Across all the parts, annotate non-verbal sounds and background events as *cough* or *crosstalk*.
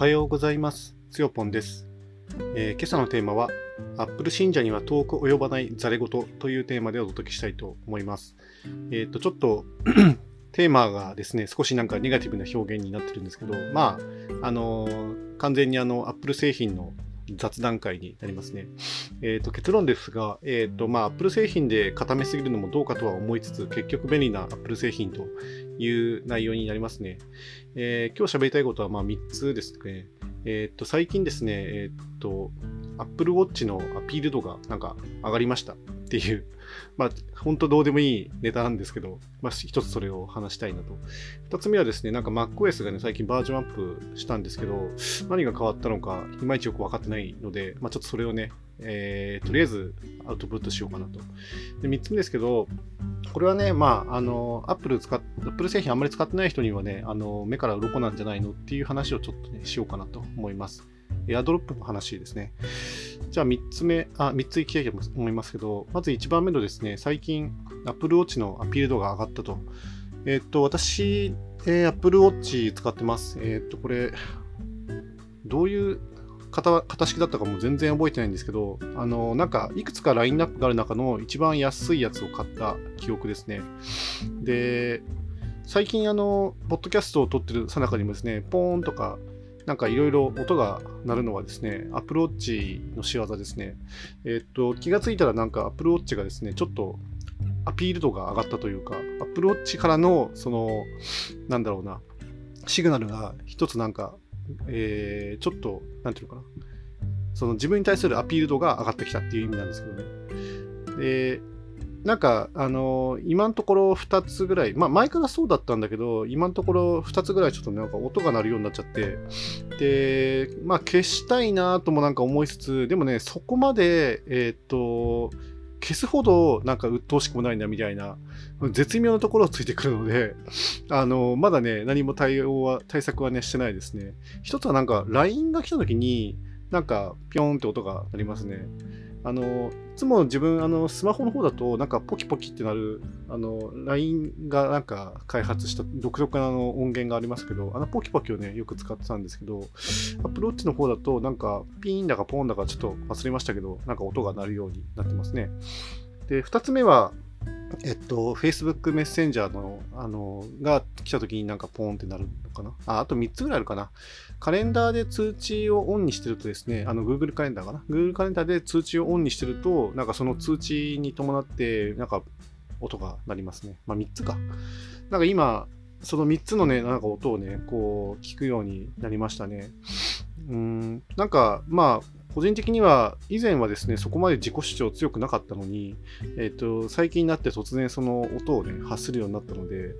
はようございます。つよぽんです、えー今朝のテーマは、アップル信者には遠く及ばないザレ言というテーマでお届けしたいと思います。えっ、と、ちょっと *clears throat* テーマがですね、少しなんかネガティブな表現になってるんですけど、まあ、あのー完全にあの、Apple 製品の雑談会になりますね。えっ、と、結論ですが、えっ、と、まあ、Apple 製品で固めすぎるのもどうかとは思いつつ、結局便利な Apple 製品という内容になりますね。えー今日喋りたいことはまあ3つですね。えーっと、最近ですね、えーっと、Apple Watch のアピール度がなんか上がりましたっていう、まあ、本当どうでもいいネタなんですけど、まあ、一つそれを話したいなと。二つ目はですね、なんか MacOS がね、最近バージョンアップしたんですけど、何が変わったのか、いまいちよく分かってないので、まあ、ちょっとそれをね、えーとりあえずアウトプットしようかなと。で、三つ目ですけど、これはね、まあ、あの、Apple 使っ、Apple 製品あんまり使ってない人にはね、あの、目から鱗なんじゃないのっていう話をちょっとね、しようかなと思います。エアドロップの話ですね。じゃあ3つ目、あ、3ついきたいと思いますけど、まず1番目のですね、最近 Apple Watch のアピール度が上がったと。えっと、私、えー Apple Watch 使ってます。えっと、これ、どういう型型式だったかも全然覚えてないんですけど、あの、なんか、いくつかラインナップがある中の一番安いやつを買った記憶ですね。で、最近、あの、ポッドキャストを撮ってるさなかにもですね、ポーンとか、なんかいろいろ音が鳴るのはですね、Apple Watch の仕業ですね。えっと、気がついたらなんか Apple Watch がですね、ちょっとアピール度が上がったというか、Apple Watch からの、その、なんだろうな、シグナルが一つなんか、えーちょっと、なんていうのかな、その自分に対するアピール度が上がってきたっていう意味なんですけどね。で、なんか、あの今のところ2つぐらい、まあ前からそうだったんだけど、今のところ2つぐらいちょっとなんか音が鳴るようになっちゃって、で、まあ消したいなともなんか思いつつ、でもね、そこまで、えーっと、消すほどなんか鬱陶しくもないなみたいな、絶妙なところをついてくるので、あの、まだね、何も対応は、対策はね、してないですね。一つはなんか、LINE が来た時に、なんか、ピョーンって音が鳴りますね。あの、いつも自分、あの、スマホの方だと、なんか、ポキポキってなる、あの、LINE がなんか開発した独特なの音源がありますけど、あの、ポキポキをね、よく使ってたんですけど、Apple Watch の方だと、なんか、ピーンだかポーンだかちょっと忘れましたけど、なんか音が鳴るようになってますね。で、二つ目は、えっと、Facebook メッセンジャーの、あの、が来た時になんかポーンってなるのかな？あ、あと3つぐらいあるかな。カレンダーで通知をオンにしてるとですね、あの、Google カレンダーかな？Google カレンダーで通知をオンにしてると、なんかその通知に伴って、なんか音が鳴りますね。まあ3つか。なんか今、その3つのね、なんか音をね、こう、聞くようになりましたね。うん、なんか、まあ、個人的には、以前はですね、そこまで自己主張強くなかったのに、えっ、と、最近になって突然その音をね、発するようになったので、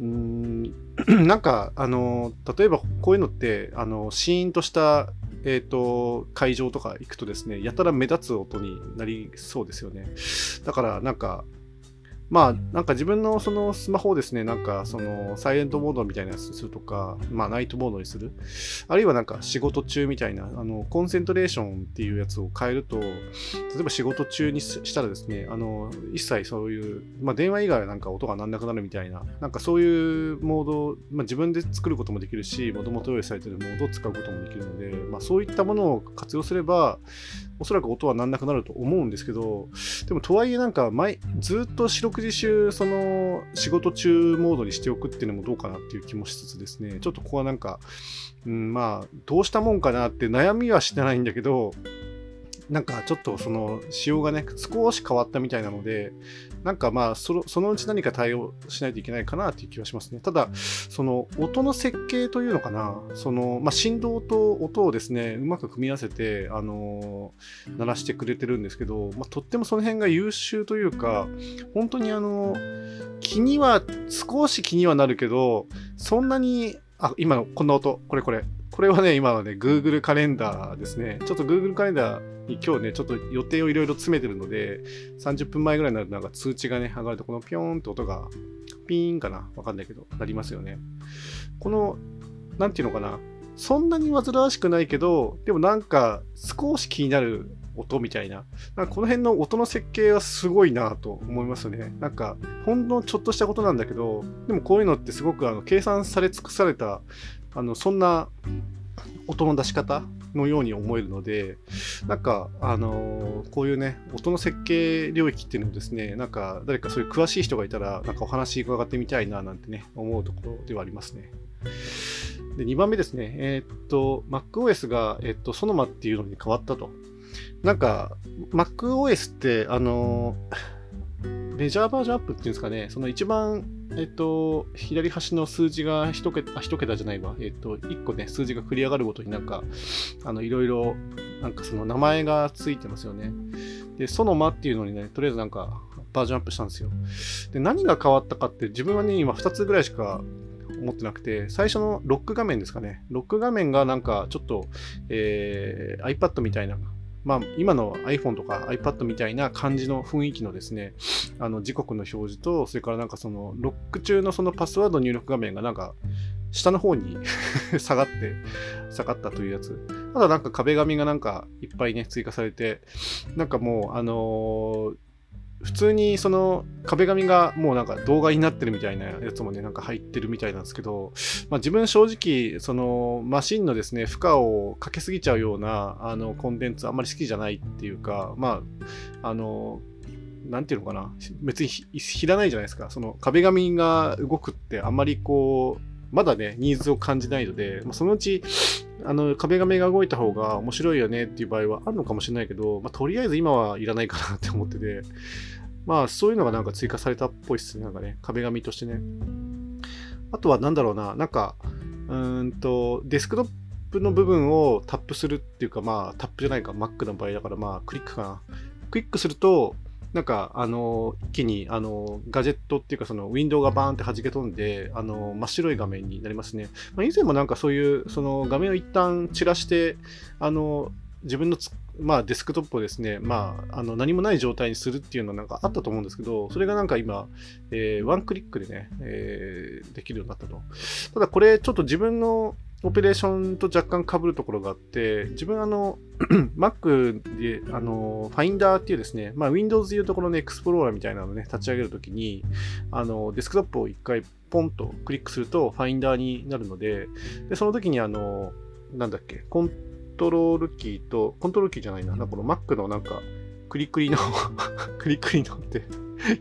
うん、*clears throat* なんか、あの、例えばこういうのって、あの、シーンとした、えっ、と、会場とか行くとですね、やたら目立つ音になりそうですよね。だから、なんか、まあ、なんか自分のそのスマホをですね、なんかそのサイレントモードみたいなやつにするとか、まあナイトモードにする。あるいはなんか仕事中みたいな、あの、コンセントレーションっていうやつを変えると、例えば仕事中にしたらですね、あの、一切そういう、まあ電話以外はなんか音が鳴んなくなるみたいな、なんかそういうモード、まあ自分で作ることもできるし、もともと用意されてるモードを使うこともできるので、まあそういったものを活用すれば、おそらく音は鳴んなくなると思うんですけど、でもとはいえなんか前ずっと四六時中その仕事中モードにしておくっていうのもどうかなっていう気もしつつですね。ちょっとここはなんか、うん、まあどうしたもんかなって悩みはしてないんだけどなんかちょっとその仕様がね少し変わったみたいなのでなんかまあそのうち何か対応しないといけないかなっていう気はしますね。ただその音の設計というのかな。その、まあ、振動と音をですねうまく組み合わせてあの鳴らしてくれてるんですけど、まあ、とってもその辺が優秀というか本当にあの気には少し気にはなるけどそんなにあ今のこんな音これこれ。これはね今はね Google カレンダーですね。ちょっと Google カレンダーに今日ねちょっと予定をいろいろ詰めてるので30分前ぐらいになるとなんか通知がね上がるとこのピョーンって音がピーンかな？わかんないけどなりますよねこのなんていうのかな？そんなに煩わしくないけどでもなんか少し気になる音みたいな。なんかこの辺の音の設計はすごいなと思いますね。なんか、ほんのちょっとしたことなんだけど、でもこういうのってすごくあの計算され尽くされた、あの、そんな音の出し方のように思えるので、なんか、あの、こういうね、音の設計領域っていうのもですね、なんか誰かそういう詳しい人がいたら、なんかお話伺ってみたいななんてね、思うところではありますね。で、2番目ですね、えー、っと、MacOS が、えー、っと、ソノマっていうのに変わったと。なんか、MacOS って、あのー、メジャーバージョンアップっていうんですかね、その一番えっと、左端の数字が1桁、1桁じゃないわ。えっと、1個ね、数字が繰り上がるごとになんか、あの、いろいろ、なんかその名前がついてますよね。で、ソノマっていうのにね、とりあえずなんか、バージョンアップしたんですよ。で、何が変わったかって、自分はね、今2つぐらいしか思ってなくて、最初のロック画面ですかね。ロック画面がなんか、ちょっと、えー、iPad みたいなまあ、今の iPhone とか iPad みたいな感じの雰囲気のですね、あの時刻の表示と、それからなんかそのロック中のそのパスワード入力画面がなんか下の方に *laughs* 下がって、下がったというやつ。ただなんか壁紙がなんかいっぱいね、追加されて、なんかもう、あのー普通にその壁紙がもうなんか動画になってるみたいなやつもね、なんか入ってるみたいなんですけど、まあ、自分正直、そのマシンのですね、負荷をかけすぎちゃうようなあのコンテンツあんまり好きじゃないっていうか、まあ、あの、なんていうのかな、別にひらないじゃないですか。その壁紙が動くってあんまりこう、まだね、ニーズを感じないので、まあ、そのうち、あの、壁紙が動いた方が面白いよねっていう場合はあるのかもしれないけど、まあ、とりあえず今はいらないかなって思ってて、まあ、そういうのがなんか追加されたっぽいっすね。なんかね、壁紙としてね。あとはなんだろうな、なんか、うんと、デスクトップの部分をタップするっていうか、まあ、タップじゃないか、Mac の場合だから、まあ、クリックかな。クリックすると、なんか、あの、一気に、あの、ガジェットっていうか、その、ウィンドウがバーンって弾け飛んで、あの、真っ白い画面になりますね。まあ、以前もなんかそういう、その、画面を一旦散らして、あの、自分のまあ、デスクトップをですね、まあ、あの何もない状態にするっていうのはなんかあったと思うんですけど、それがなんか今、えー、ワンクリックでね、えー、できるようになったと。ただこれちょっと自分のオペレーションと若干被るところがあって、自分あの、*clears throat* Mac で、あの、Finder っていうですね、まあ Windows でいうところの Explorer みたいなのね、立ち上げるときに、あの、デスクトップを一回ポンとクリックすると Finder になるので、で、その時にあの、なんだっけ、コントロールキーと、コントロールキーじゃないな、なこの Mac のなんか、クリクリの *laughs* クリクリのって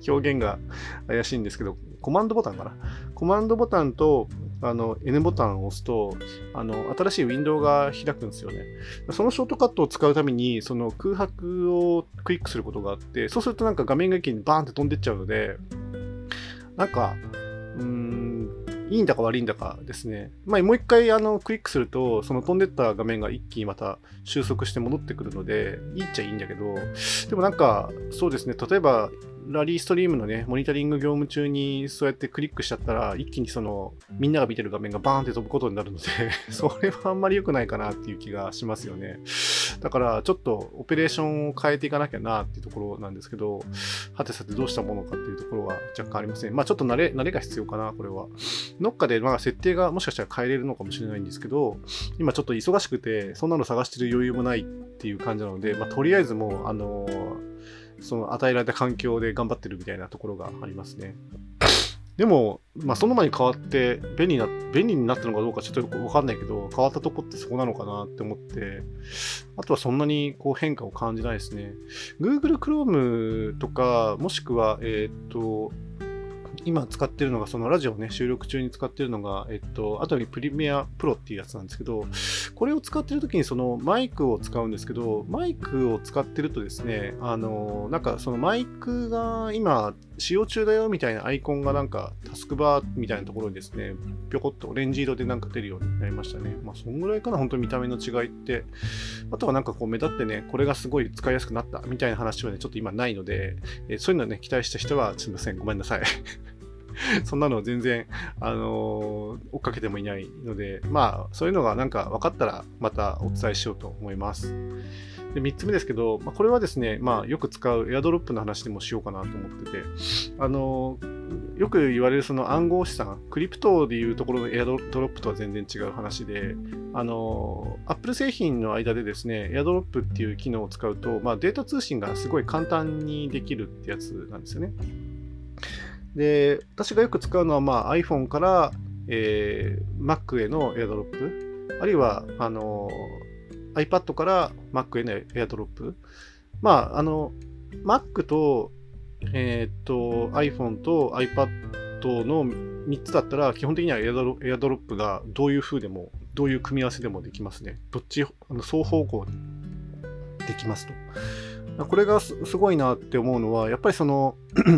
表現が怪しいんですけど、コマンドボタンかな？コマンドボタンとあの N ボタンを押すとあの新しいウィンドウが開くんですよね。そのショートカットを使うためにその空白をクリックすることがあって、そうするとなんか画面が一気にバーンって飛んでっちゃうので、なんか、うん、いいんだか悪いんだかですね。まあ、もう一回あのクリックすると、その飛んでった画面が一気にまた収束して戻ってくるので、いいっちゃいいんだけど、でもなんか、そうですね、例えばラリーストリームのね、モニタリング業務中にそうやってクリックしちゃったら、一気にその、みんなが見てる画面がバーンって飛ぶことになるので *laughs* それはあんまり良くないかなっていう気がしますよね。だから、ちょっとオペレーションを変えていかなきゃなっていうところなんですけど、はてさてどうしたものかっていうところは若干ありません。まあちょっと慣れ、慣れが必要かな、これは。どっかでまあ設定がもしかしたら変えれるのかもしれないんですけど、今ちょっと忙しくて、そんなの探してる余裕もないっていう感じなので、まあとりあえずもう、あのーその与えられた環境で頑張ってるみたいなところがありますね。でも、まあ、その前に変わって便利な、便利になったのかどうかちょっとよくわかんないけど、変わったとこってそこなのかなって思って、あとはそんなにこう変化を感じないですね。Google Chrome とか、もしくは、えっ、と、今使ってるのが、そのラジオをね、収録中に使ってるのが、えっと、後にプリミアプロっていうやつなんですけど、これを使ってる時にそのマイクを使うんですけど、マイクを使ってるとですね、あの、なんかそのマイクが今使用中だよみたいなアイコンがなんかタスクバーみたいなところにですね、ぴょこっとオレンジ色でなんか出るようになりましたね。まあ、そんぐらいかな、本当に見た目の違いって。あとはなんかこう目立ってね、これがすごい使いやすくなったみたいな話はね、ちょっと今ないので、えそういうのね、期待した人はすみません、ごめんなさい。*laughs* そんなの全然、あのー、追っかけてもいないので、まあ、そういうのがなんか分かったら、またお伝えしようと思います。で、3つ目ですけど、まあ、これはですね、まあ、よく使うエアドロップの話でもしようかなと思ってて、あのー、よく言われるその暗号資産、クリプトでいうところのエアドロップとは全然違う話で、あのー、Apple 製品の間でですね、エアドロップっていう機能を使うと、まあ、データ通信がすごい簡単にできるってやつなんですよね。で、私がよく使うのは、まあ、iPhone から、えー、Mac への AirDrop。あるいは、あの、iPad から Mac への AirDrop。まあ、あの、Mac と、えっ、と、iPhone と iPad の3つだったら、基本的には AirDrop がどういう風でも、どういう組み合わせでもできますね。どっち、あの双方向にできますと。これがすごいなって思うのは、やっぱりその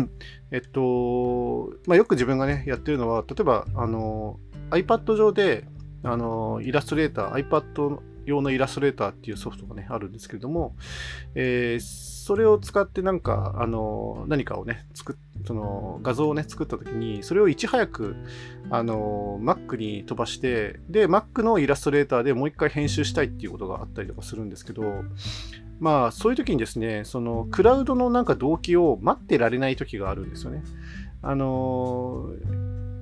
*clears throat* えっと、まあ、よく自分がね、やってるのは、例えば、あの、iPad 上で、あの、イラストレーター、iPad 用のイラストレーターっていうソフトがね、あるんですけれども、えー、それを使ってなんか、あの、何かをね、作その画像をね、作った時に、それをいち早く、あの、Mac に飛ばして、で、Mac のイラストレーターでもう一回編集したいっていうことがあったりとかするんですけど、まあ、そういう時にですね、その、クラウドのなんか動機を待ってられない時があるんですよね。あの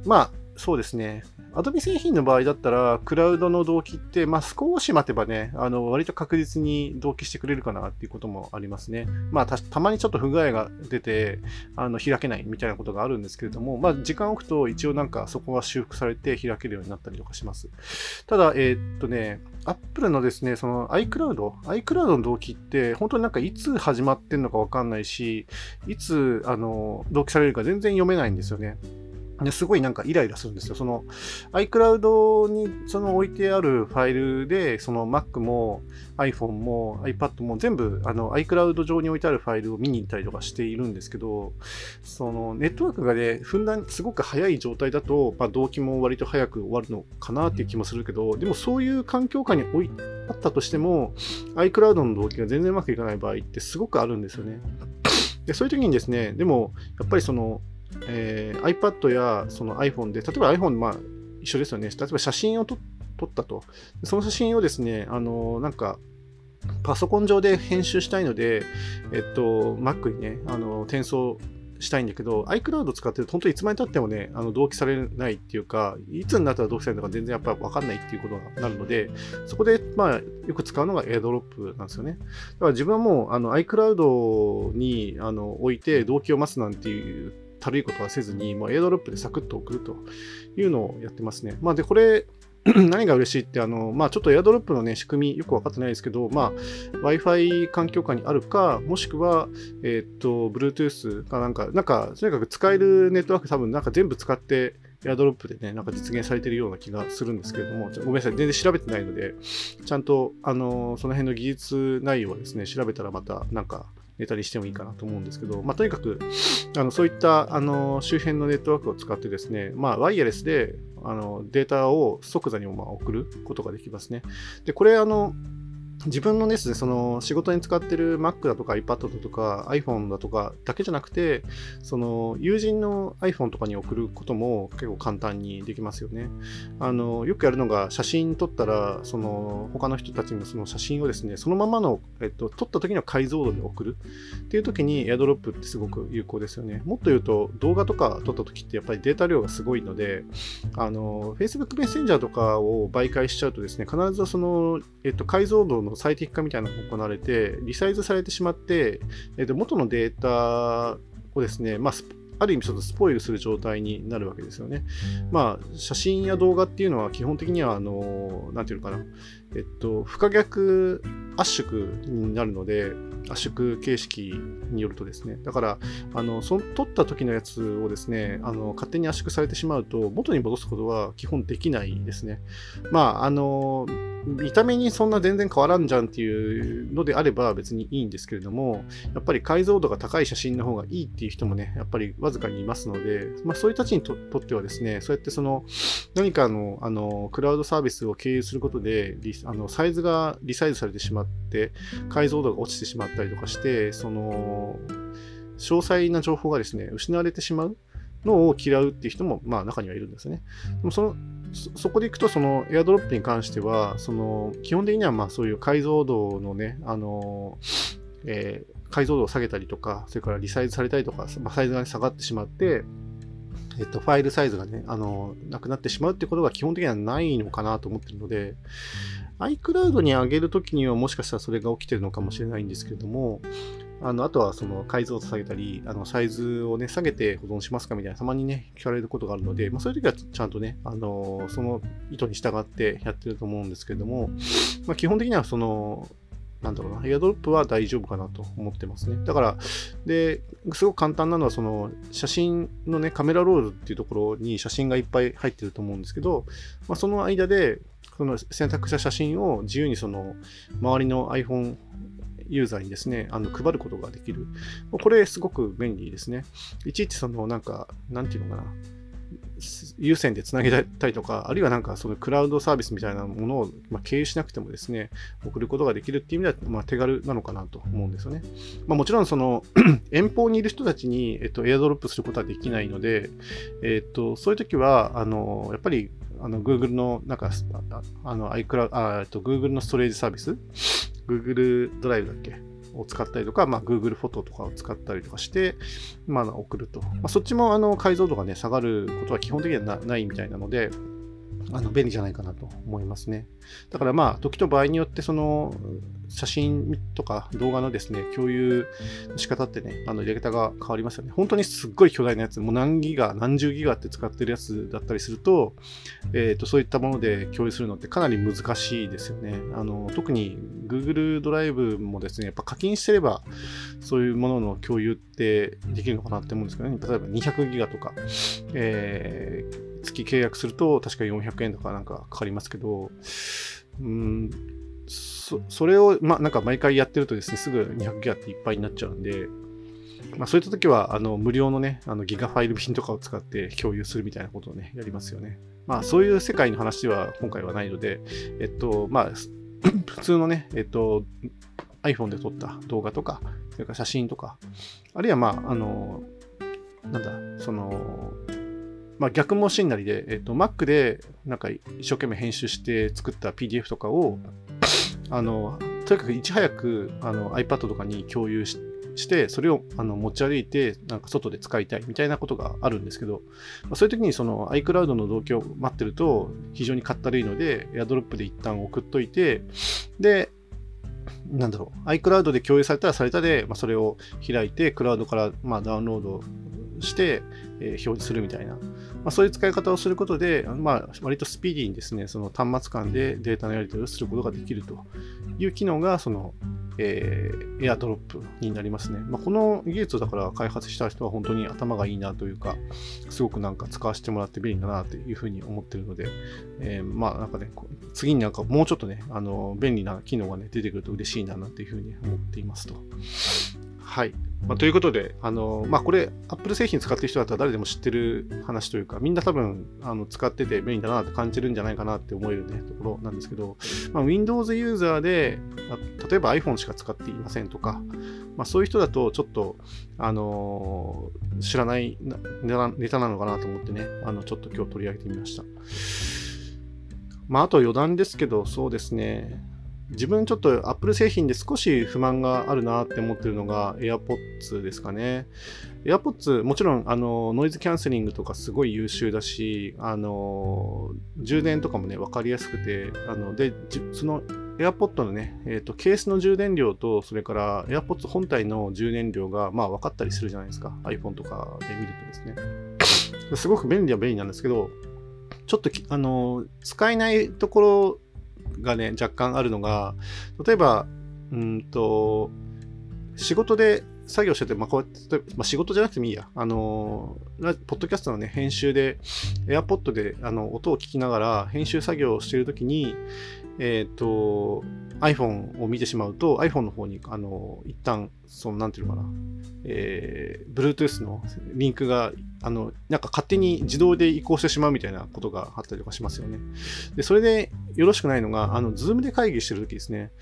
まあ、そうですね。Adobe 製品の場合だったら、クラウドの同期って、まあ、少し待てばね、あの、割と確実に同期してくれるかなっていうこともありますね。まあ、たまにちょっと不具合が出て、あの、開けないみたいなことがあるんですけれども、まあ、時間を置くと一応なんかそこは修復されて開けるようになったりとかします。ただ、えー、っとね、Apple のですね、その iCloud、iCloud の同期って、本当になんかいつ始まってんのかわかんないし、いつ、あの、同期されるか全然読めないんですよね。ですごいなんかイライラするんですよ。その iCloud にその置いてあるファイルで、その Mac も iPhone も iPad も全部あの iCloud 上に置いてあるファイルを見に行ったりとかしているんですけど、そのネットワークがね、ふんだんすごく早い状態だと、まあ、動機も割と早く終わるのかなっていう気もするけど、でもそういう環境下に置いあったとしても、iCloud の動機が全然うまくいかない場合ってすごくあるんですよね。でそういう時にですね、でもやっぱりそのえー、iPad やその iPhone で、例えば iPhone、まあ、一緒ですよね。例えば写真を撮ったと。その写真をですね、あのなんか、パソコン上で編集したいので、えっと、Mac にね、あの転送したいんだけど、iCloud 使ってると本当にいつまでたってもね、あの同期されないっていうか、いつになったら同期されるのか全然やっぱ分かんないっていうことになるので、そこで、まあ、よく使うのが AirDrop なんですよね。だから自分はもうあの iCloud にあの置いて同期を待つなんていう軽いことはせずに、もうエアドロップでサクッと送るというのをやってますね。まあ、で、これ、*clears throat* 何が嬉しいって、あの、まあ、ちょっとエアドロップのね、仕組みよくわかってないですけど、まあ、Wi-Fi 環境下にあるか、もしくは、えっ、と、Bluetooth かなんか、なんか、とにかく使えるネットワーク多分なんか全部使って、エアドロップでね、なんか実現されてるような気がするんですけれども、ごめんなさい、全然調べてないので、ちゃんと、あの、その辺の技術内容をですね、調べたらまた、なんか、ネタにしてもいいかなと思うんですけど、まあ、とにかく、あのそういったあの周辺のネットワークを使ってですね、まあ、ワイヤレスであのデータを即座にもま送ることができますね。で、これ、あの、自分のですね、その仕事に使ってる Mac だとか iPad だとか iPhone だとかだけじゃなくて、その友人の iPhone とかに送ることも結構簡単にできますよね。あのよくやるのが写真撮ったら、その他の人たちのその写真をですね、そのままの、えっと、撮った時の解像度で送るっていう時に AirDrop ってすごく有効ですよね。もっと言うと動画とか撮った時ってやっぱりデータ量がすごいので、あの Facebook メッセンジャーとかを媒介しちゃうとですね、必ずその、えっと、解像度のの最適化みたいなのが行われて、リサイズされてしまって、えー、と元のデータをですね、まあ、ある意味ちょっとスポイルする状態になるわけですよね。まあ、写真や動画っていうのは基本的には、あの、なんていうのかな、えっと、不可逆圧縮になるので、圧縮形式によるとですね。だから、あの、そ撮った時のやつをですね、あの、勝手に圧縮されてしまうと、元に戻すことは基本できないですね。まあ、あの、見た目にそんな全然変わらんじゃんっていうのであれば別にいいんですけれども、やっぱり解像度が高い写真の方がいいっていう人もね、やっぱりわずかにいますので、まあそういう人たちにとってはですね、そうやってその何かのあのクラウドサービスを経由することで、リあのサイズがリサイズされてしまって、解像度が落ちてしまったりとかして、その詳細な情報がですね、失われてしまうのを嫌うっていう人も、まあ中にはいるんですね。でもそのそこでいくと、そのエアドロップに関しては、その基本的にはまあそういう解像度のね、あのえー、解像度を下げたりとか、それからリサイズされたりとか、まあ、サイズが、下がってしまって、えっと、ファイルサイズがね、あの、なくなってしまうってことが基本的にはないのかなと思ってるので、iCloud に上げるときにはもしかしたらそれが起きてるのかもしれないんですけれども、あのあとはその解像度下げたり、あのサイズをね、下げて保存しますかみたいな、たまにね、聞かれることがあるので、まあ、そういう時はちゃんとね、あのその意図に従ってやってると思うんですけれども、まあ、基本的にはその、なんだろうな、エアドロップは大丈夫かなと思ってますね。だから、で、すごく簡単なのは、その、写真のね、カメラロールっていうところに写真がいっぱい入ってると思うんですけど、まあ、その間で、その選択した写真を自由にその、周りの iPhone ユーザーにですね、あの配ることができる。これすごく便利ですね。いちいちそのなんか、なんていうのかな。有線でつなげたりとか、あるいはなんかそのクラウドサービスみたいなものを、ま経由しなくてもですね、送ることができるっていう意味では、ま手軽なのかなと思うんですよね。まあ、もちろんその *clears throat* 遠方にいる人たちに、えっと、エアドロップすることはできないので、えっと、そういう時は、あの、やっぱりあの Google のなんかあの iCloud あえっと Google のストレージサービス？Google ドライブだっけ？を使ったりとか、まあ、Google フォトとかを使ったりとかして、まあ、送ると。まあ、そっちもあの解像度がね、下がることは基本的にはないみたいなので、あの便利じゃないかなと思いますね。だからまあ、時と場合によって、その写真とか動画のですね、共有の仕方ってね、あの、やり方が変わりますよね。本当にすっごい巨大なやつ、もう何ギガ、何十ギガって使ってるやつだったりすると、えっ、ー、と、そういったもので共有するのってかなり難しいですよね。あの、特に Google ドライブもですね、やっぱ課金してれば、そういうものの共有ってできるのかなって思うんですけどね。例えば200ギガとか、えー月契約すると確か400円とかなんかかかりますけど、うん、そそれを、ま、なんか毎回やってるとですね、すぐ200ギガっていっぱいになっちゃうんで、まあ、そういった時は、あの、無料のね、あのギガファイル便とかを使って共有するみたいなことをね、やりますよね。まあ、そういう世界の話は今回はないので、えっと、まあ、*clears throat* 普通のね、えっと、iPhone で撮った動画とか、それから写真とか、あるいはまあ、あの、なんだ、その、まあ、逆もしんなりで、えっと、Mac でなんか一生懸命編集して作った PDF とかを、あの、とにかくいち早くあの iPad とかに共有しして、それをあの持ち歩いて、なんか外で使いたいみたいなことがあるんですけど、まあ、そういう時にその iCloud の同居を待ってると非常にかったるいので、AirDrop で一旦送っといて、で、なんだろう、iCloud で共有されたらされたで、まあ、それを開いて、クラウドからまあダウンロードして、えー、表示するみたいな、まあ、そういう使い方をすることで、まあ、割とスピーディーにですね、その端末間でデータのやり取りをすることができるという機能が、その、えー、エアドロップになりますね。まあ、この技術をだから開発した人は本当に頭がいいなというか、すごくなんか使わせてもらって便利だなというふうに思ってるので、えー、まあなんかね、次になんかもうちょっとね、あの便利な機能がね、出てくると嬉しいななんていうふうに思っていますと。はい。まあ、ということで、あのまあ、これ、Apple 製品使ってる人だったら誰でも知ってる話というか、みんな多分あの使ってて便利だなって感じるんじゃないかなって思える、ね、ところなんですけど、まあ、Windows ユーザーで、あ例えば iPhone しか使っていませんとか、まあ、そういう人だとちょっと、あのー、知らないネタなのかなと思ってね、あのちょっと今日取り上げてみました。まあ、あと余談ですけど、そうですね。自分ちょっと Apple 製品で少し不満があるなって思ってるのが AirPods ですかね。AirPods、もちろんあのノイズキャンセリングとかすごい優秀だし、あの充電とかもね、分かりやすくて、あのでその AirPods のね、えーと、ケースの充電量と、それから AirPods 本体の充電量が、まあ、分かったりするじゃないですか。iPhone とかで見るとですね。すごく便利は便利なんですけど、ちょっとあの使えないところがね、若干あるのが、例えば、うんと、仕事で作業してて、まあ、こうやって、まあ、仕事じゃなくてもいいや。あの、ポッドキャストのね、編集で、AirPod であの音を聞きながら編集作業をしているときに、えっ、ー、と、iPhone を見てしまうと、iPhone の方に、あの、一旦、その、なんていうのかな、えー、Bluetooth のリンクが、あの、なんか勝手に自動で移行してしまうみたいなことがあったりとかしますよね。で、それでよろしくないのが、あの、Zoom で会議してるときですね。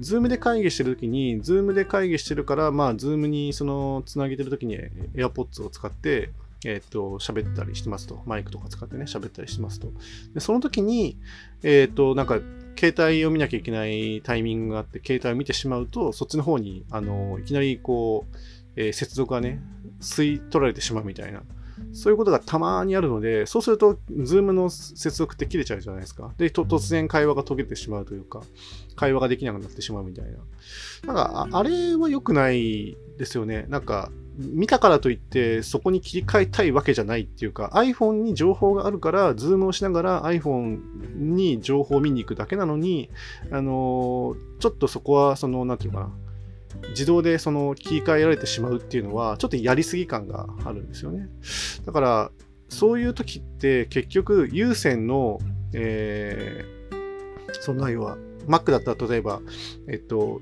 Zoom で会議してるときに、Zoom で会議してるから、まあ、Zoom にその、つなげてるときに AirPods を使って、えっ、と、喋ったりしてますと。マイクとか使ってね、喋ったりしてますと。で、その時に、えっ、と、なんか、携帯を見なきゃいけないタイミングがあって、携帯を見てしまうと、そっちの方に、あの、いきなりこう、えー、接続がね、吸い取られてしまうみたいな、そういうことがたまにあるので、そうすると、 Zoom の接続って切れちゃうじゃないですか。で、突然会話が途切れてしまうというか、会話ができなくなってしまうみたいな。なんか、あれは良くないですよね。なんか、見たからといってそこに切り替えたいわけじゃないっていうか iPhone に情報があるから Zoom をしながら iPhone に情報を見に行くだけなのにあのちょっとそこはその何て言うかな自動でその切り替えられてしまうっていうのはちょっとやりすぎ感があるんですよね。だからそういう時って結局有線の、えー、その内容は Mac だったら例えば、えっと、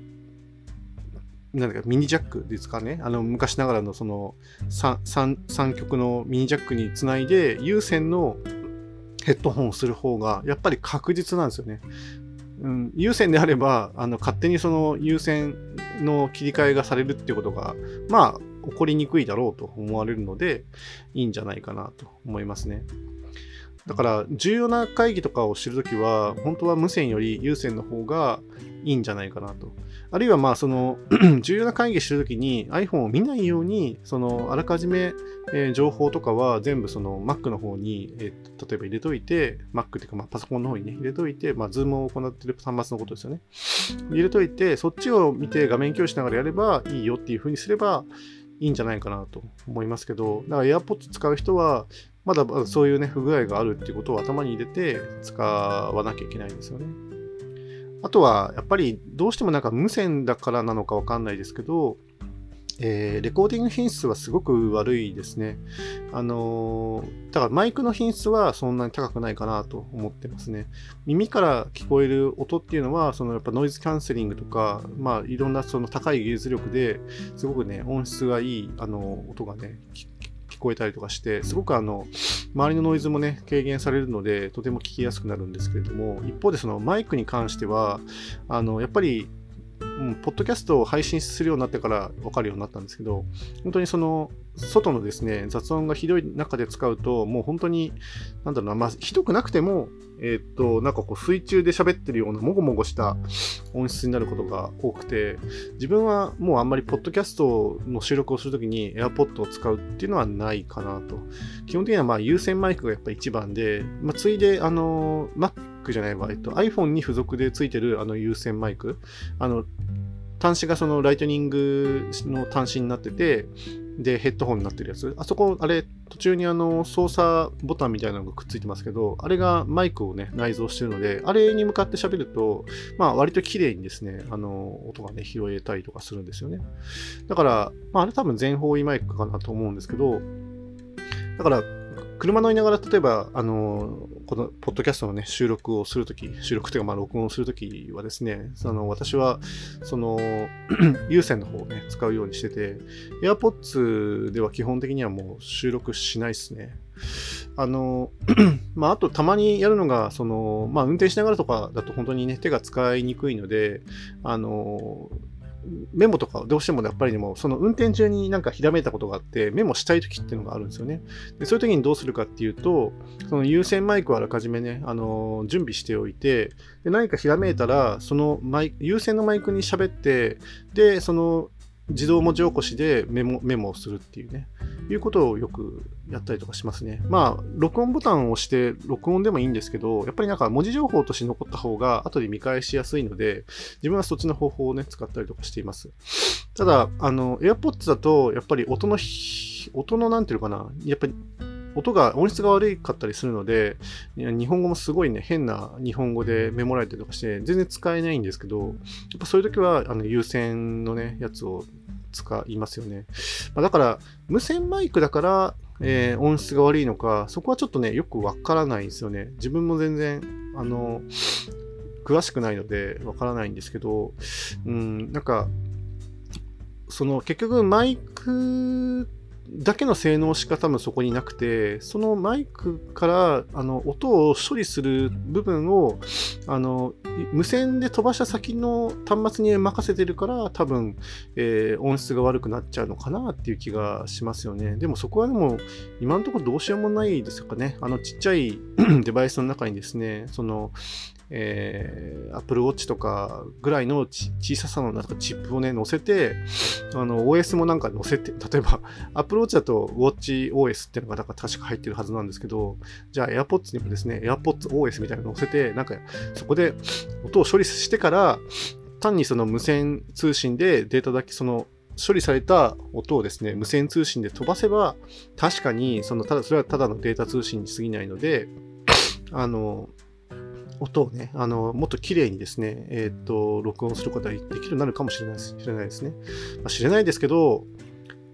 なんだかミニジャックですかね。あの昔ながらのその 3, 3, 3曲のミニジャックにつないで有線のヘッドホンをする方がやっぱり確実なんですよね。うん、有線であればあの勝手にその有線の切り替えがされるっていうことがまあ起こりにくいだろうと思われるのでいいんじゃないかなと思いますね。だから重要な会議とかを知るときは本当は無線より有線の方がいいんじゃないかなと。あるいはまあその *clears throat* 重要な会議してるときに iPhone を見ないようにそのあらかじめ、えー、情報とかは全部その Mac の方に、えー、例えば入れといて Mac っていうかまあパソコンの方にね入れといて、まあ、Zoom を行っている端末のことですよね。入れといてそっちを見て画面共有しながらやればいいよっていうふうにすればいいんじゃないかなと思いますけど、だから AirPods 使う人はまだそういうね不具合があるっていうことを頭に入れて使わなきゃいけないんですよね。あとは、やっぱりどうしてもなんか無線だからなのかわかんないですけど、えー、レコーディング品質はすごく悪いですね。あのー、だからマイクの品質はそんなに高くないかなと思ってますね。耳から聞こえる音っていうのは、そのやっぱノイズキャンセリングとか、まあいろんなその高い技術力ですごくね、音質がいいあの音がね、聞こえたりとかして、すごくあの、周りのノイズもね、軽減されるので、とても聞きやすくなるんですけれども、一方でそのマイクに関しては、あの、やっぱり、うん、ポッドキャストを配信するようになってから分かるようになったんですけど、本当にその、外のですね、雑音がひどい中で使うと、もう本当に、なんだろうな、まあ、ひどくなくても、えー、っと、なんかこう、水中で喋ってるような、もごもごした音質になることが多くて、自分はもうあんまり、ポッドキャストの収録をするときに AirPod を使うっていうのはないかなと。基本的には、まあ、有線マイクがやっぱ一番で、まあ、ついで、あの、Mac じゃないわ、えっと、iPhone に付属でついてる、あの、有線マイク、あの、端子がそのライトニングの端子になってて、で、ヘッドホンになってるやつ。あそこ、あれ、途中にあの、操作ボタンみたいなのがくっついてますけど、あれがマイクをね、内蔵してるので、あれに向かって喋ると、まあ、割と綺麗にですね、あの、音がね、拾えたりとかするんですよね。だから、まあ、あれ多分全方位マイクかなと思うんですけど、だから、車乗りながら、例えば、あの、このポッドキャストのね、収録をするとき、収録というか、まあ、録音をするときはですね、その、私は、その、*clears throat* 有線の方をね、使うようにしてて、AirPods では基本的にはもう収録しないですね。あの、*clears throat* まあ、あと、たまにやるのが、その、まあ、運転しながらとかだと本当にね、手が使いにくいので、あの、メモとかどうしてもやっぱりでも、その運転中になんかひらめいたことがあって、メモしたい時っていうのがあるんですよね。でそういう時にどうするかっていうと、その有線マイクをあらかじめね、あの準備しておいて、で何かひらめいたら、そのマイ有線のマイクに喋って、で、その自動文字起こしでメモメモをするっていうね、いうことをよくやったりとかしますね。まあ、録音ボタンを押して録音でもいいんですけど、やっぱりなんか文字情報として残った方が後で見返しやすいので、自分はそっちの方法をね、使ったりとかしています。ただ、あの、AirPods だと、やっぱり音の、音のなんていうのかな、やっぱり音が、音質が悪かったりするので、日本語もすごいね、変な日本語でメモられたりとかして、全然使えないんですけど、やっぱそういう時は、あの、有線のね、やつを使いますよね。まあ、だから、無線マイクだから、えー、音質が悪いのか、そこはちょっとね、よくわからないんですよね。自分も全然、あの、詳しくないのでわからないんですけど、うん、なんか、その結局マイクだけの性能しか多分そこになくて、そのマイクからあの音を処理する部分をあの無線で飛ばした先の端末に任せてるから、多分、えー、音質が悪くなっちゃうのかなっていう気がしますよね。でもそこはでも今のところどうしようもないですかね。あのちっちゃい *clears throat* デバイスの中にですね、そのえー、Apple Watch とかぐらいの小ささのなんかチップをね、載せて、あの、OS もなんか載せて、例えば Apple Watch だと WatchOS っていうのがなんか確か入ってるはずなんですけど、じゃあ AirPods にもですね、AirPods OS みたいなの載せて、なんかそこで音を処理してから、単にその無線通信でデータだけその処理された音をですね、無線通信で飛ばせば、確かに、その、ただ、それはただのデータ通信に過ぎないので、あの、音をね、あの、もっと綺麗にですね、えっ、ー、と、録音することができるようになるかもしれないです。知れないですね。まあ、知れないですけど、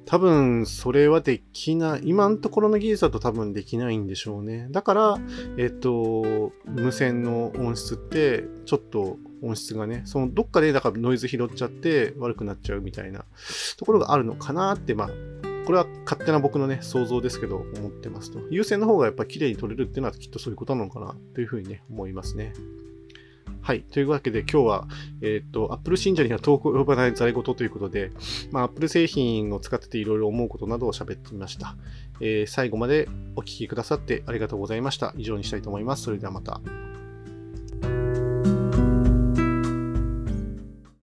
多分それはできない、今のところの技術だと多分できないんでしょうね。だから、えっと、無線の音質ってちょっと音質がね、そのどっかでだからノイズ拾っちゃって悪くなっちゃうみたいなところがあるのかなって、まあ、これは勝手な僕のね、想像ですけど、思ってますと。優先の方がやっぱ綺麗に撮れるっていうのはきっとそういうことなのかなというふうにね、思いますね。はい。というわけで今日は、えっ、ー、と、Apple 信者には遠く及ばない在事ということで、まあ、Apple 製品を使ってていろいろ思うことなどを喋ってみました。えー、最後までお聴きくださってありがとうございました。以上にしたいと思います。それではまた。